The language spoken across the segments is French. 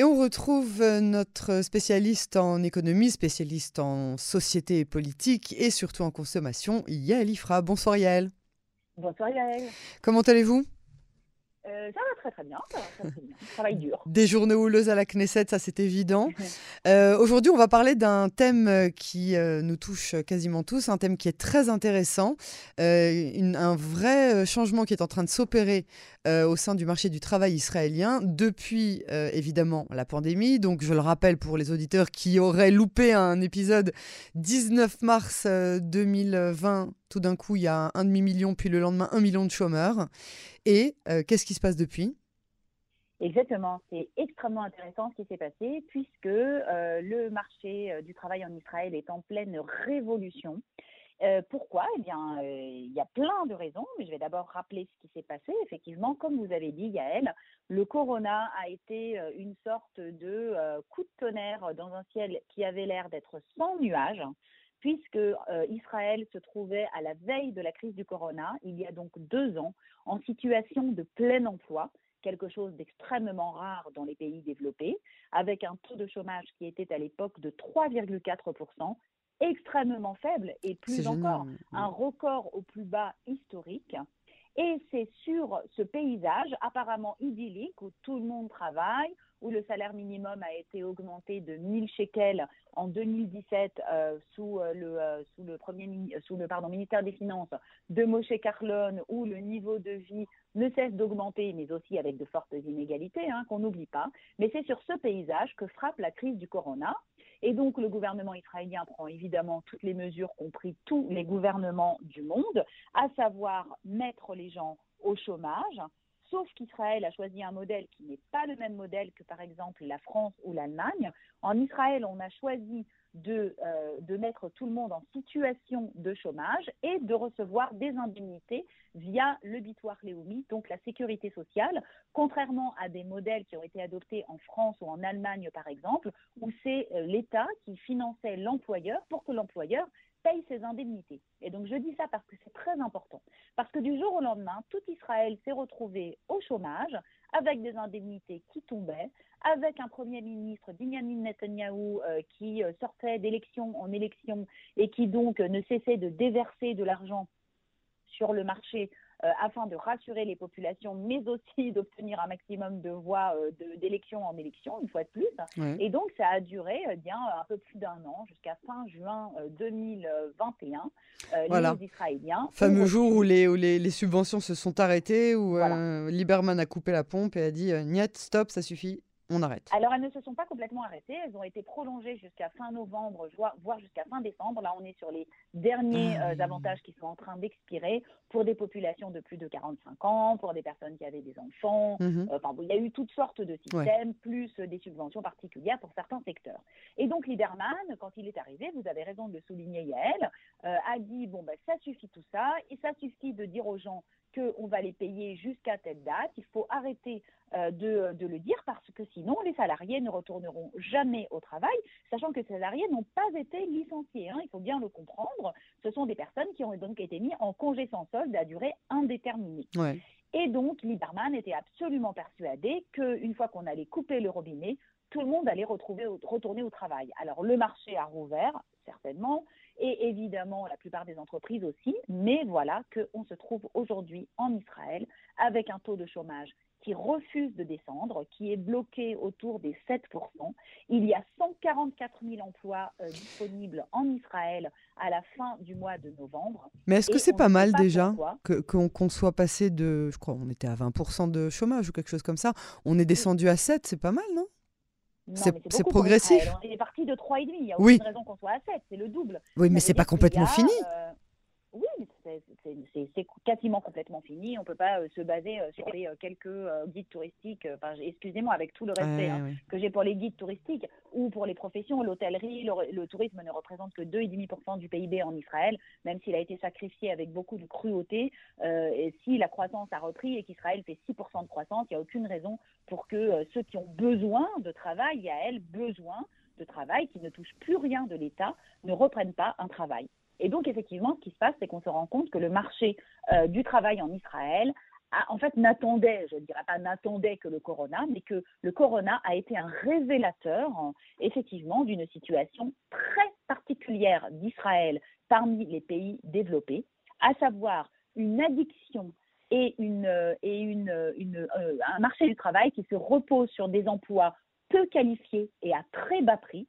Et on retrouve euh, notre spécialiste en économie, spécialiste en société et politique et surtout en consommation, Yael Ifra. Bonsoir Yael. Bonsoir Yael. Comment allez-vous? Euh, ça va très très bien, ça va très, très bien. Travail dur. Des journées houleuses à la Knesset, ça c'est évident. euh, Aujourd'hui, on va parler d'un thème euh, qui euh, nous touche quasiment tous, un thème qui est très intéressant, une, un vrai changement qui est en train de s'opérer au sein du marché du travail israélien depuis évidemment la pandémie. Donc je le rappelle pour les auditeurs qui auraient loupé un épisode 19 mars 2020, tout d'un coup il y a un demi-million, puis le lendemain un million de chômeurs. Et euh, qu'est-ce qui se passe depuis? Exactement, c'est extrêmement intéressant ce qui s'est passé puisque euh, le marché euh, du travail en Israël est en pleine révolution. Pourquoi? Eh bien, il y a plein de raisons, mais je vais d'abord rappeler ce qui s'est passé. Effectivement, comme vous avez dit, Yael, le corona a été une sorte de coup de tonnerre dans un ciel qui avait l'air d'être sans nuages puisque euh, Israël se trouvait à la veille de la crise du corona, il y a donc deux ans, en situation de plein emploi, quelque chose d'extrêmement rare dans les pays développés, avec un taux de chômage qui était à l'époque de 3,4%, extrêmement faible et plus encore un record au plus bas historique. Et c'est sur ce paysage apparemment idyllique où tout le monde travaille, où le salaire minimum a été augmenté de 1000 shekels en 2017 euh, sous, euh, le, euh, sous, le, premier, sous le ministère des Finances de Moshe Carlon, où le niveau de vie ne cesse d'augmenter, mais aussi avec de fortes inégalités, hein, qu'on n'oublie pas. Mais c'est sur ce paysage que frappe la crise du corona. Et donc, le gouvernement israélien prend évidemment toutes les mesures qu'ont pris tous les gouvernements du monde, à savoir mettre les gens au chômage, sauf qu'Israël a choisi un modèle qui n'est pas le même modèle que par exemple la France ou l'Allemagne. En Israël, on a choisi de, euh, de mettre tout le monde en situation de chômage et de recevoir des indemnités via le bitoire Léoumi, donc la sécurité sociale, contrairement à des modèles qui ont été adoptés en France ou en Allemagne par exemple, où c'est euh, l'État qui finançait l'employeur pour que l'employeur paye ses indemnités. Et donc je dis ça parce que c'est très important. Parce que du jour au lendemain, tout Israël s'est retrouvé au chômage, avec des indemnités qui tombaient, avec un Premier ministre, Benjamin Netanyahu, euh, qui euh, sortait d'élection en élection et qui donc euh, ne cessait de déverser de l'argent sur le marché afin de rassurer les populations, mais aussi d'obtenir un maximum de voix euh, d'élection en élection, une fois de plus. Et donc, ça a duré eh bien un peu plus d'un an, jusqu'à fin juin euh, 2021. Euh, Voilà. Les Israéliens. Fameux jour où les, où les, les subventions se sont arrêtées, où Voilà. euh, Lieberman a coupé la pompe et a dit euh, Niet, stop, ça suffit, on arrête. Alors, elles ne se sont pas complètement arrêtées. Elles ont été prolongées jusqu'à fin novembre, voire jusqu'à fin décembre. Là, on est sur les derniers Ah euh, avantages qui sont en train d'expirer pour des populations de plus de 45 ans, pour des personnes qui avaient des enfants. Mhm. Euh, Enfin, bon, il y a eu toutes sortes de systèmes, plus euh, des subventions particulières pour certains secteurs. Et donc, Lieberman, quand il est arrivé, vous avez raison de le souligner, Yael, euh, a dit bon, ben, ça suffit tout ça, et ça suffit de dire aux gens qu'on va les payer jusqu'à telle date. Il faut arrêter euh, de, de le dire parce que sinon, les salariés ne retourneront jamais au travail, sachant que ces salariés n'ont pas été licenciés. hein, il faut bien le comprendre. Ce sont des personnes qui ont donc été mis en congé sans solde à durée indéterminée. Ouais. Et donc, Lieberman était absolument persuadé qu'une fois qu'on allait couper le robinet, tout le monde allait retrouver, retourner au travail. Alors, le marché a rouvert, certainement, et évidemment, la plupart des entreprises aussi, mais voilà qu'on se trouve aujourd'hui en Israël avec un taux de chômage qui refuse de descendre, qui est bloqué autour des 7%. Il y a 144 000 emplois euh, disponibles en Israël à la fin du mois de novembre. Mais est-ce que c'est pas mal pas déjà qu'on soit passé de, je crois, on était à 20% de chômage ou quelque chose comme ça, on est descendu à 7, c'est pas mal, Non, C'est- progressif. Israël. On est parti de 3,5. Il n'y a Oui. aucune raison qu'on soit à 7. C'est le double. Oui, mais c'est pas y complètement a, fini. euh, c'est- quasiment complètement fini. On ne peut pas euh, se baser euh, sur les euh, quelques guides touristiques. Enfin, excusez-moi, avec tout le respect hein, que j'ai pour les guides touristiques ou pour les professions, l'hôtellerie, le, le tourisme ne représente que 2,5% du PIB en Israël, même s'il a été sacrifié avec beaucoup de cruauté. Euh, et si la croissance a repris et qu'Israël fait 6% de croissance, il n'y a aucune raison pour que euh, ceux qui ont besoin de travail, il y a elle besoin de travail, qui ne touchent plus rien de l'État, ne reprennent pas un travail. Et donc, effectivement, ce qui se passe, c'est qu'on se rend compte que le marché euh, du travail en Israël en fait, n'attendait, je ne dirais pas n'attendait que le corona, mais que le corona a été un révélateur, effectivement, d'une situation très particulière d'Israël parmi les pays développés, à savoir une addiction et, une, euh, un marché du travail qui se repose sur des emplois peu qualifiés et à très bas prix,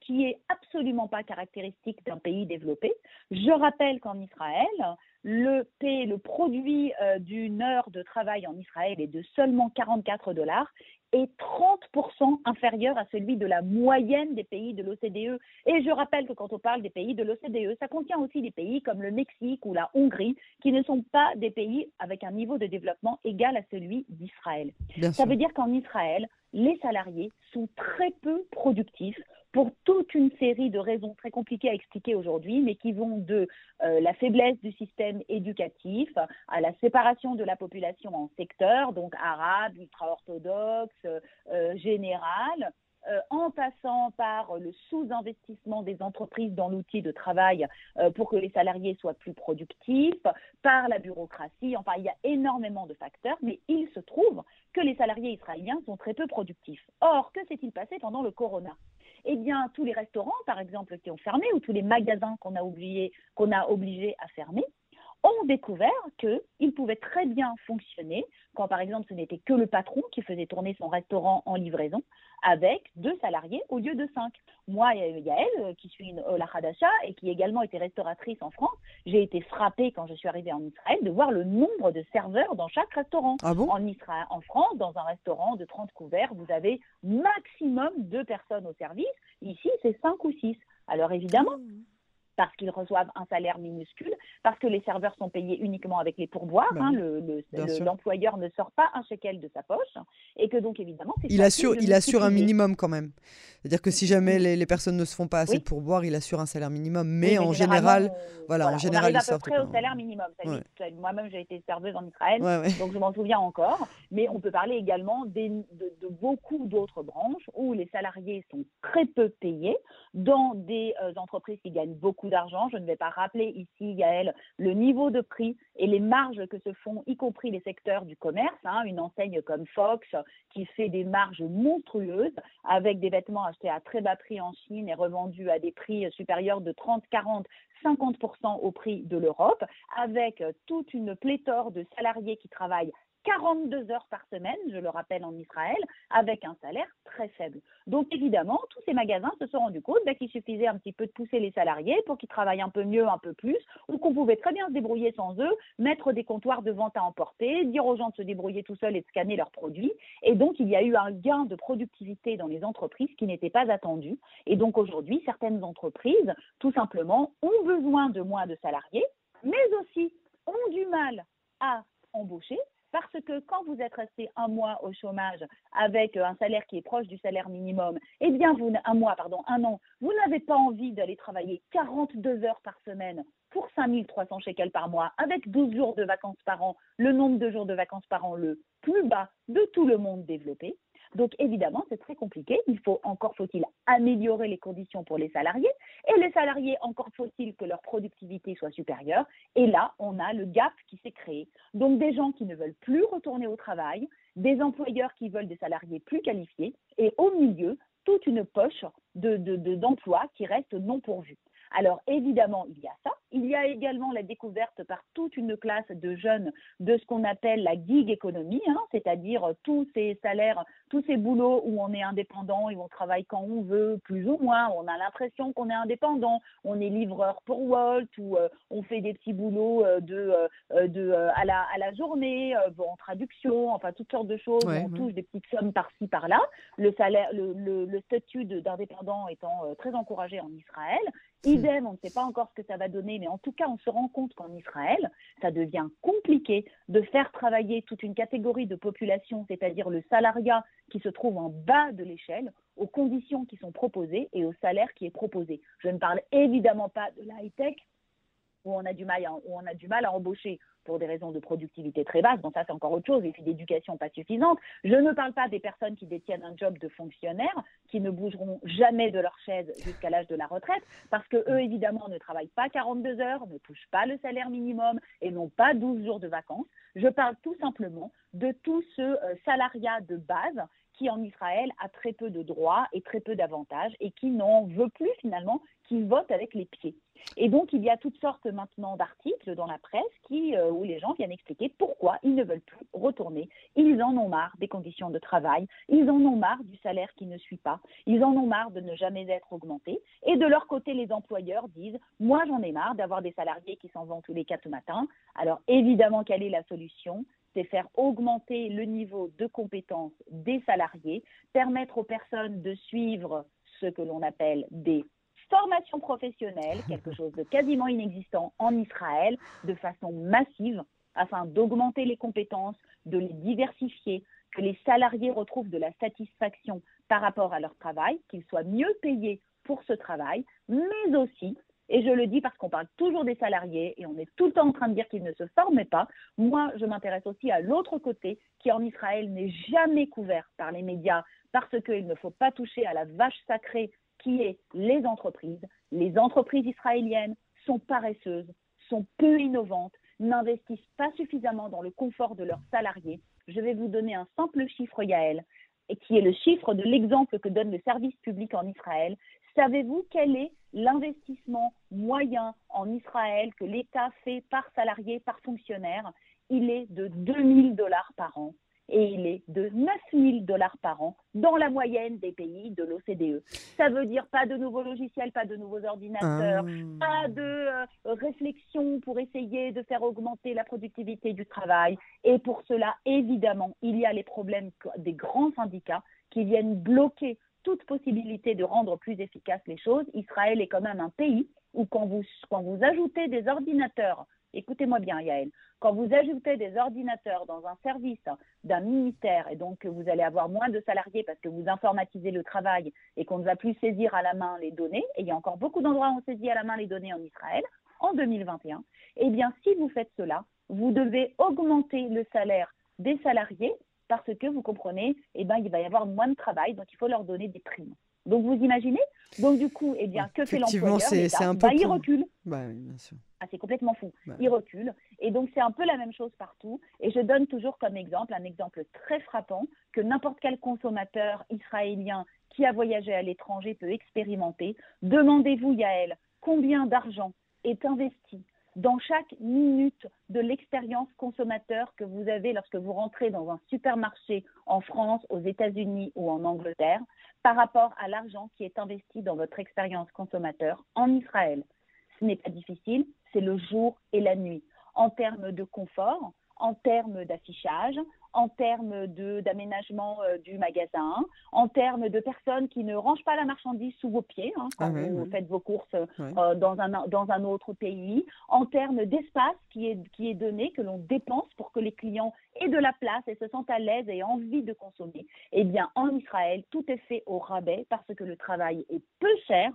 qui est absolument pas caractéristique d'un pays développé. Je rappelle qu'en Israël, le P, le produit euh, d'une heure de travail en Israël est de seulement 44 dollars est 30% inférieur à celui de la moyenne des pays de l'OCDE. Et je rappelle que quand on parle des pays de l'OCDE, ça contient aussi des pays comme le Mexique ou la Hongrie, qui ne sont pas des pays avec un niveau de développement égal à celui d'Israël. Ça veut dire qu'en Israël, les salariés sont très peu productifs pour toute une série de raisons très compliquées à expliquer aujourd'hui, mais qui vont de euh, la faiblesse du système éducatif à la séparation de la population en secteurs, donc arabe, ultra-orthodoxe, euh, général, euh, en passant par le sous-investissement des entreprises dans l'outil de travail pour que les salariés soient plus productifs, par la bureaucratie, enfin il y a énormément de facteurs, mais il se trouve que les salariés israéliens sont très peu productifs. Or, que s'est-il passé pendant le corona? Eh bien, tous les restaurants, par exemple, qui ont fermé, ou tous les magasins qu'on a, oublié, qu'on a obligés à fermer, ont découvert qu'ils pouvaient très bien fonctionner quand, par exemple, ce n'était que le patron qui faisait tourner son restaurant en livraison avec deux salariés au lieu de cinq. Moi, Yael, euh, qui suis une Ola et qui également était restauratrice en France, j'ai été frappée quand je suis arrivée en Israël de voir le nombre de serveurs dans chaque restaurant. Ah bon? En, Israël, en France, dans un restaurant de 30 couverts, vous avez maximum deux personnes au service. Ici, c'est cinq ou six. Alors évidemment, mmh parce qu'ils reçoivent un salaire minuscule, parce que les serveurs sont payés uniquement avec les pourboires. Hein, l'employeur ne sort pas un shekel de sa poche, et que donc évidemment, il assure, il assure un minimum quand même. C'est-à-dire que si jamais les, personnes ne se font pas assez de pourboires, il assure un salaire minimum. Mais, en général, voilà, en général, on arrive à peu près au salaire minimum. Moi-même, j'ai été serveuse en Israël, donc je m'en souviens encore. Mais on peut parler également de, de, beaucoup d'autres branches où les salariés sont très peu payés dans des euh, entreprises qui gagnent beaucoup d'argent. Je ne vais pas rappeler ici, Gaël, le niveau de prix et les marges que se font, y compris les secteurs du commerce. Hein. une enseigne comme Fox qui fait des marges monstrueuses avec des vêtements achetés à très bas prix en Chine et revendus à des prix supérieurs de 30, 40, 50% au prix de l'Europe, avec toute une pléthore de salariés qui travaillent 42 heures par semaine, je le rappelle en Israël, avec un salaire très faible. Donc évidemment, tous ces magasins se sont rendus compte bah, qu'il suffisait un petit peu de pousser les salariés pour qu'ils travaillent un peu mieux, un peu plus, ou qu'on pouvait très bien se débrouiller sans eux, mettre des comptoirs de vente à emporter, dire aux gens de se débrouiller tout seuls et de scanner leurs produits. Et donc il y a eu un gain de productivité dans les entreprises qui n'était pas attendu. Et donc aujourd'hui, certaines entreprises, tout simplement, ont besoin de moins de salariés, mais aussi ont du mal à embaucher parce que quand vous êtes resté un mois au chômage avec un salaire qui est proche du salaire minimum, eh bien, vous, un mois, pardon, un an, vous n'avez pas envie d'aller travailler 42 heures par semaine pour 5300 shekels par mois, avec 12 jours de vacances par an, le nombre de jours de vacances par an le plus bas de tout le monde développé. Donc évidemment, c'est très compliqué. Il faut encore faut-il améliorer les conditions pour les salariés et les salariés encore faut-il que leur productivité soit supérieure. Et là, on a le gap qui s'est créé. Donc des gens qui ne veulent plus retourner au travail, des employeurs qui veulent des salariés plus qualifiés et au milieu, toute une poche d'emplois de, qui reste non pourvus. Alors évidemment, il y a ça. Il y a également la découverte par toute une classe de jeunes de ce qu'on appelle la gig économie, hein, c'est-à-dire tous ces salaires, tous ces boulots où on est indépendant et on travaille quand on veut, plus ou moins. On a l'impression qu'on est indépendant. On est livreur pour Walt ou euh, on fait des petits boulots euh, de, euh, de, à, la, à la journée, en traduction, enfin toutes sortes de choses. on touche des petites sommes par-ci, par-là. Le salaire, le, le, le statut d'indépendant étant très encouragé en Israël. Idem, on ne sait pas encore ce que ça va donner, mais en tout cas, on se rend compte qu'en Israël, ça devient compliqué de faire travailler toute une catégorie de population, c'est-à-dire le salariat qui se trouve en bas de l'échelle, aux conditions qui sont proposées et au salaire qui est proposé. Je ne parle évidemment pas de la high-tech, où où on a du mal à embaucher pour des raisons de productivité très basse. Bon, ça, c'est encore autre chose, et puis d'éducation pas suffisante. Je ne parle pas des personnes qui détiennent un job de fonctionnaire, qui ne bougeront jamais de leur chaise jusqu'à l'âge de la retraite, parce que eux, évidemment, ne travaillent pas 42 heures, ne touchent pas le salaire minimum et n'ont pas 12 jours de vacances. Je parle tout simplement de tout ce euh, salariat de base qui en Israël a très peu de droits et très peu d'avantages et qui n'en veut plus finalement, qui vote avec les pieds. Et donc il y a toutes sortes maintenant d'articles dans la presse euh, où les gens viennent expliquer pourquoi ils ne veulent plus retourner. Ils en ont marre des conditions de travail, ils en ont marre du salaire qui ne suit pas, ils en ont marre de ne jamais être augmentés. Et de leur côté, les employeurs disent, moi j'en ai marre d'avoir des salariés qui s'en vont tous les quatre matins. Alors évidemment, quelle est la solution? C'est faire augmenter le niveau de compétences des salariés, permettre aux personnes de suivre ce que l'on appelle des formations professionnelles, quelque chose de quasiment inexistant en Israël, de façon massive, afin d'augmenter les compétences, de les diversifier, que les salariés retrouvent de la satisfaction par rapport à leur travail, qu'ils soient mieux payés pour ce travail, mais aussi et je le dis parce qu'on parle toujours des salariés et on est tout le temps en train de dire qu'ils ne se forment pas. Moi, je m'intéresse aussi à l'autre côté qui en Israël n'est jamais couvert par les médias parce qu'il ne faut pas toucher à la vache sacrée qui est les entreprises. Les entreprises israéliennes sont paresseuses, sont peu innovantes, n'investissent pas suffisamment dans le confort de leurs salariés. Je vais vous donner un simple chiffre, Yael, qui est le chiffre de l'exemple que donne le service public en Israël. Savez-vous quel est l'investissement moyen en Israël que l'État fait par salarié, par fonctionnaire? Il est de 2000 dollars par an et il est de 9000 dollars par an dans la moyenne des pays de l'OCDE. Ça veut dire pas de nouveaux logiciels, pas de nouveaux ordinateurs, ah. pas de euh, réflexion pour essayer de faire augmenter la productivité du travail. Et pour cela, évidemment, il y a les problèmes des grands syndicats qui viennent bloquer toute possibilité de rendre plus efficaces les choses. Israël est quand même un pays où quand vous, quand vous ajoutez des ordinateurs, écoutez-moi bien Yael, quand vous ajoutez des ordinateurs dans un service d'un ministère et donc que vous allez avoir moins de salariés parce que vous informatisez le travail et qu'on ne va plus saisir à la main les données, et il y a encore beaucoup d'endroits où on saisit à la main les données en Israël, en 2021, eh bien si vous faites cela, vous devez augmenter le salaire des salariés parce que vous comprenez, eh ben, il va y avoir moins de travail, donc il faut leur donner des primes. Donc vous imaginez Donc du coup, eh bien, que fait l'employeur c'est un peu bah, Il recule. Bah, bien sûr. Ah, c'est complètement fou. Il recule. Et donc c'est un peu la même chose partout. Et je donne toujours comme exemple, un exemple très frappant, que n'importe quel consommateur israélien qui a voyagé à l'étranger peut expérimenter. Demandez-vous, Yael, combien d'argent est investi dans chaque minute de l'expérience consommateur que vous avez lorsque vous rentrez dans un supermarché en France, aux États-Unis ou en Angleterre, par rapport à l'argent qui est investi dans votre expérience consommateur en Israël. Ce n'est pas difficile, c'est le jour et la nuit. En termes de confort, en termes d'affichage, en termes d'aménagement euh, du magasin, en termes de personnes qui ne rangent pas la marchandise sous vos pieds hein, quand ah vous faites vos courses euh, dans, un, dans un autre pays, en termes d'espace qui est, qui est donné, que l'on dépense pour que les clients aient de la place et se sentent à l'aise et envie de consommer. Eh bien, en Israël, tout est fait au rabais parce que le travail est peu cher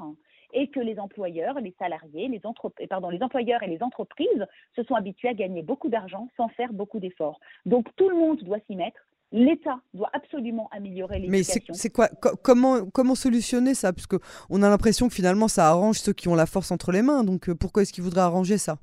et que les employeurs, les salariés, les, pardon, les employeurs et les entreprises se sont habitués à gagner beaucoup d'argent sans faire beaucoup d'efforts. Donc tout le monde doit s'y mettre. L'État doit absolument améliorer l'éducation. Mais c'est quoi comment, comment solutionner ça? Parce qu'on a l'impression que finalement ça arrange ceux qui ont la force entre les mains. Donc euh, pourquoi est-ce qu'ils voudraient arranger ça?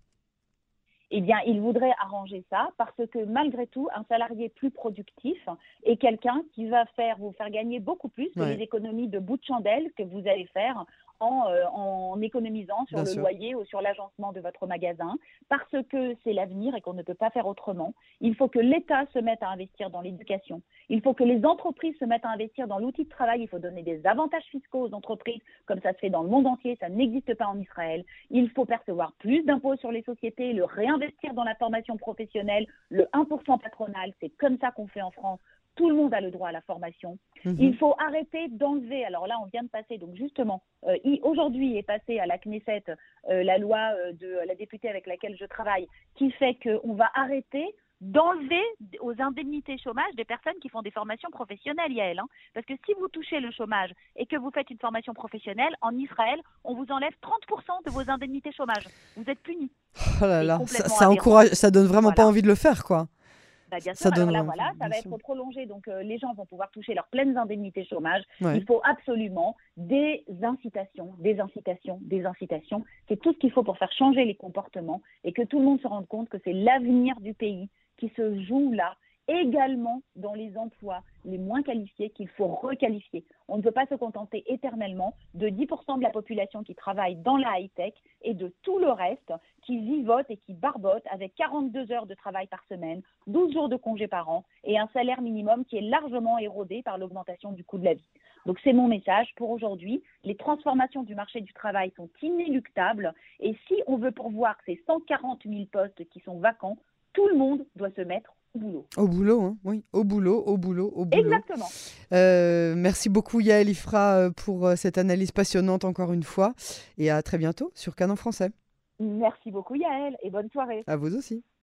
Eh bien, il voudrait arranger ça parce que malgré tout, un salarié plus productif est quelqu'un qui va faire vous faire gagner beaucoup plus que les économies de bout de chandelle que vous allez faire euh, en, économisant sur le loyer ou sur l'agencement de votre magasin, parce que c'est l'avenir et qu'on ne peut pas faire autrement. Il faut que l'État se mette à investir dans l'éducation. Il faut que les entreprises se mettent à investir dans l'outil de travail. Il faut donner des avantages fiscaux aux entreprises, comme ça se fait dans le monde entier. Ça n'existe pas en Israël. Il faut percevoir plus d'impôts sur les sociétés, le réinvestir dans la formation professionnelle, le 1% patronal. C'est comme ça qu'on fait en France tout le monde a le droit à la formation. Mhm. Il faut arrêter d'enlever. Alors là, on vient de passer, donc justement, euh, aujourd'hui est passée à la Knesset euh, la loi euh, de la députée avec laquelle je travaille, qui fait qu'on va arrêter d'enlever aux indemnités chômage des personnes qui font des formations professionnelles, Yael. Hein. Parce que si vous touchez le chômage et que vous faites une formation professionnelle, en Israël, on vous enlève 30% de vos indemnités chômage. Vous êtes puni. Oh là là, ça, encourage, ça donne vraiment pas envie de le faire, quoi. Bah, bien Ça alors donne là, envie, voilà, ça bien va sûr. être prolongé, donc euh, les gens vont pouvoir toucher leurs pleines indemnités chômage. Ouais. Il faut absolument des incitations, des incitations, des incitations. C'est tout ce qu'il faut pour faire changer les comportements et que tout le monde se rende compte que c'est l'avenir du pays qui se joue là, également dans les emplois les moins qualifiés qu'il faut requalifier. On ne peut pas se contenter éternellement de 10% de la population qui travaille dans la high-tech et de tout le reste qui vivote et qui barbote avec 42 heures de travail par semaine, 12 jours de congé par an et un salaire minimum qui est largement érodé par l'augmentation du coût de la vie. Donc c'est mon message pour aujourd'hui. Les transformations du marché du travail sont inéluctables et si on veut pourvoir ces 140 000 postes qui sont vacants, tout le monde doit se mettre au boulot. Au boulot, hein, oui, au boulot, au boulot, au boulot. Exactement. Euh, merci beaucoup Yael Ifra euh, pour euh, cette analyse passionnante encore une fois et à très bientôt sur Canon Français. Merci beaucoup Yael et bonne soirée. À vous aussi.